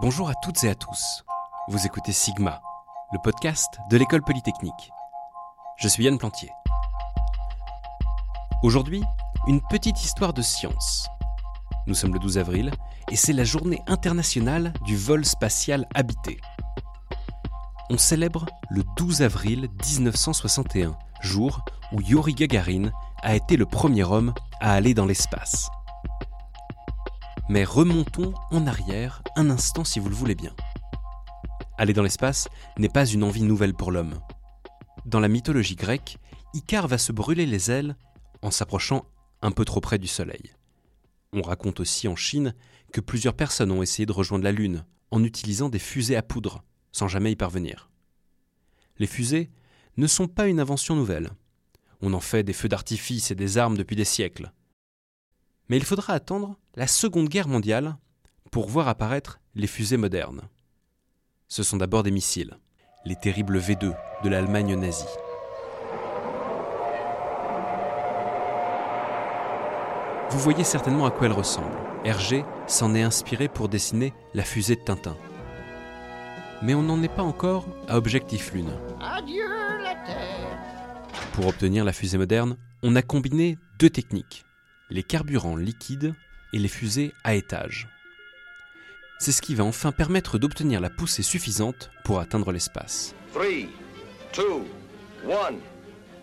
Bonjour à toutes et à tous. Vous écoutez Sigma, le podcast de l'école polytechnique. Je suis Yann Plantier. Aujourd'hui, une petite histoire de science. Nous sommes le 12 avril et c'est la journée internationale du vol spatial habité. On célèbre le 12 avril 1961, jour où Yuri Gagarin a été le premier homme à aller dans l'espace. Mais remontons en arrière un instant si vous le voulez bien. Aller dans l'espace n'est pas une envie nouvelle pour l'homme. Dans la mythologie grecque, Icare va se brûler les ailes en s'approchant un peu trop près du Soleil. On raconte aussi en Chine que plusieurs personnes ont essayé de rejoindre la Lune en utilisant des fusées à poudre, sans jamais y parvenir. Les fusées ne sont pas une invention nouvelle. On en fait des feux d'artifice et des armes depuis des siècles. Mais il faudra attendre la Seconde Guerre mondiale pour voir apparaître les fusées modernes. Ce sont d'abord des missiles, les terribles V2 de l'Allemagne nazie. Vous voyez certainement à quoi elles ressemblent. Hergé s'en est inspiré pour dessiner la fusée de Tintin. Mais on n'en est pas encore à Objectif Lune. Adieu la Terre. Pour obtenir la fusée moderne, on a combiné deux techniques les carburants liquides et les fusées à étage. C'est ce qui va enfin permettre d'obtenir la poussée suffisante pour atteindre l'espace. 3, 2, 1,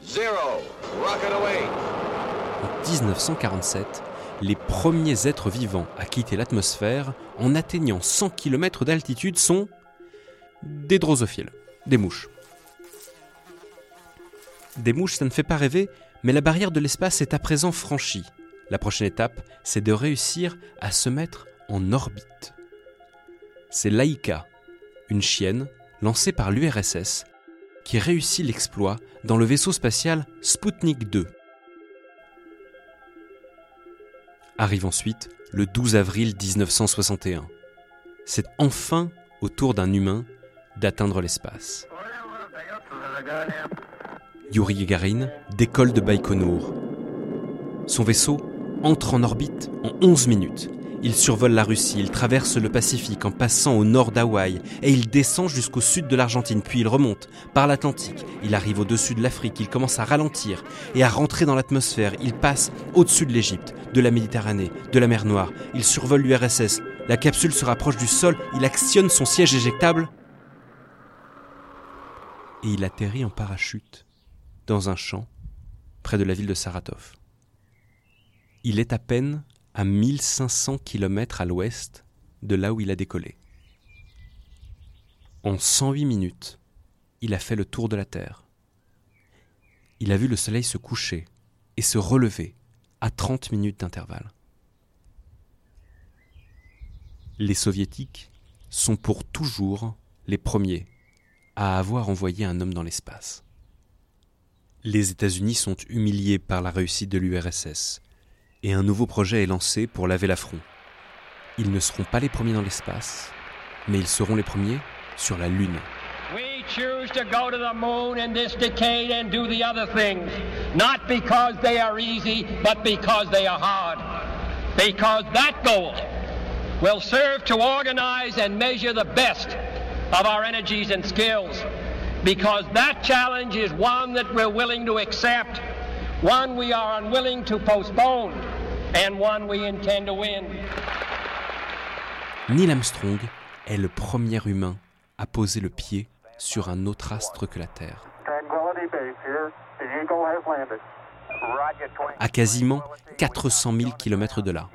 0. Rocket away. En 1947, les premiers êtres vivants à quitter l'atmosphère en atteignant 100 km d'altitude sont des drosophiles, des mouches. Des mouches, ça ne fait pas rêver, mais la barrière de l'espace est à présent franchie. La prochaine étape, c'est de réussir à se mettre en orbite. C'est Laika, une chienne lancée par l'URSS, qui réussit l'exploit dans le vaisseau spatial Sputnik 2. Arrive ensuite le 12 avril 1961. C'est enfin au tour d'un humain d'atteindre l'espace. Yuri Gagarin décolle de Baïkonour. Son vaisseau entre en orbite en 11 minutes. Il survole la Russie, il traverse le Pacifique en passant au nord d'Hawaï et il descend jusqu'au sud de l'Argentine, puis il remonte par l'Atlantique. Il arrive au-dessus de l'Afrique, il commence à ralentir et à rentrer dans l'atmosphère. Il passe au-dessus de l'Égypte, de la Méditerranée, de la mer Noire. Il survole l'URSS. La capsule se rapproche du sol, il actionne son siège éjectable et il atterrit en parachute dans un champ près de la ville de Saratov. Il est à peine à 1500 km à l'ouest de là où il a décollé. En 108 minutes, il a fait le tour de la Terre. Il a vu le soleil se coucher et se relever à 30 minutes d'intervalle. Les soviétiques sont pour toujours les premiers à avoir envoyé un homme dans l'espace. Les États-Unis sont humiliés par la réussite de l'URSS et un nouveau projet est lancé pour laver l'affront. Ils ne seront pas les premiers dans l'espace, mais ils seront les premiers sur la Lune. We choose to go to the moon in this decade and do the other things, not because they are easy, but because they are hard. Because that goal will serve to organize and measure the best of our energies and skills. Because that challenge is one that we're willing to accept, one we are unwilling to postpone, and one we intend to win. Neil Armstrong est le premier humain à poser le pied sur un autre astre que la Terre. Tranquility Base here. The Eagle has landed. Roger 20. à quasiment 400 000 km de là.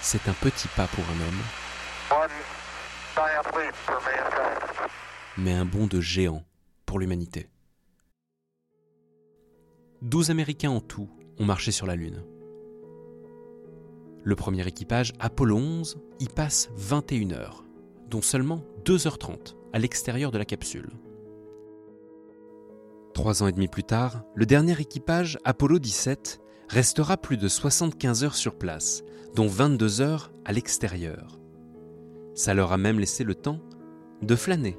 C'est un petit pas pour un homme, mais un bond de géant l'humanité. 12 Américains en tout ont marché sur la Lune. Le premier équipage, Apollo 11, y passe 21 heures, dont seulement 2h30 à l'extérieur de la capsule. Trois ans et demi plus tard, le dernier équipage, Apollo 17, restera plus de 75 heures sur place, dont 22 heures à l'extérieur. Ça leur a même laissé le temps de flâner.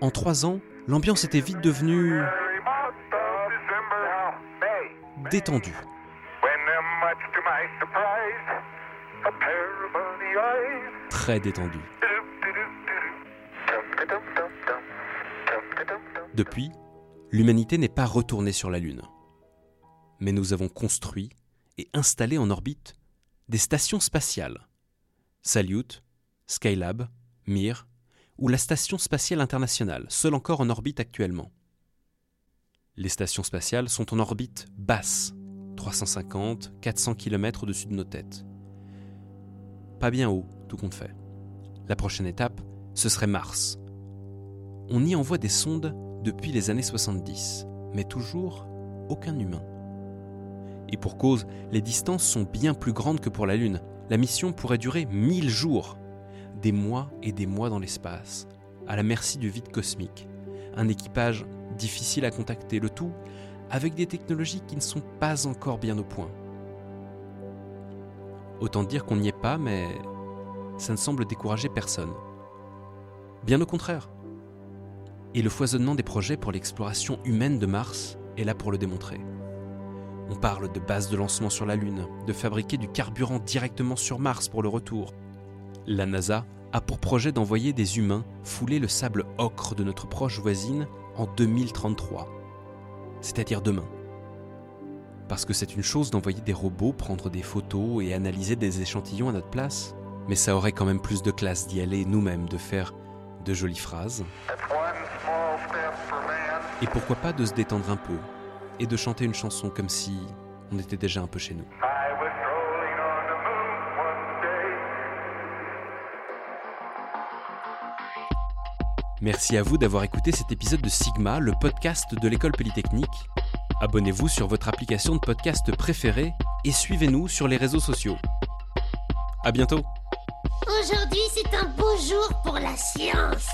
En trois ans, l'ambiance était vite devenue Mary Martha détendu. When them much to my surprise, a pair of bunny eyes. Très détendu. Dum-da-dum-dum-dum. Dum-da-dum-dum. Depuis, l'humanité n'est pas retournée sur la Lune. Mais nous avons construit et installé en orbite des stations spatiales. Salyut, Skylab, Mir ou la Station spatiale internationale, seule encore en orbite actuellement. Les stations spatiales sont en orbite basse, 350-400 km au-dessus de nos têtes. Pas bien haut, tout compte fait. La prochaine étape, ce serait Mars. On y envoie des sondes depuis les années 70, mais toujours aucun humain. Et pour cause, les distances sont bien plus grandes que pour la Lune. La mission pourrait durer 1000 jours, des mois et des mois dans l'espace, à la merci du vide cosmique. Un équipage difficile à contacter, le tout avec des technologies qui ne sont pas encore bien au point. Autant dire qu'on n'y est pas, mais ça ne semble décourager personne. Bien au contraire. Et le foisonnement des projets pour l'exploration humaine de Mars est là pour le démontrer. On parle de bases de lancement sur la Lune, de fabriquer du carburant directement sur Mars pour le retour. La NASA a pour projet d'envoyer des humains fouler le sable ocre de notre proche voisine en 2033, c'est-à-dire demain. Parce que c'est une chose d'envoyer des robots prendre des photos et analyser des échantillons à notre place, mais ça aurait quand même plus de classe d'y aller nous-mêmes, de faire de jolies phrases, et pourquoi pas de se détendre un peu, et de chanter une chanson comme si on était déjà un peu chez nous. Merci à vous d'avoir écouté cet épisode de Sigma, le podcast de l'école polytechnique. Abonnez-vous sur votre application de podcast préférée et suivez-nous sur les réseaux sociaux. À bientôt! Aujourd'hui, c'est un beau jour pour la science.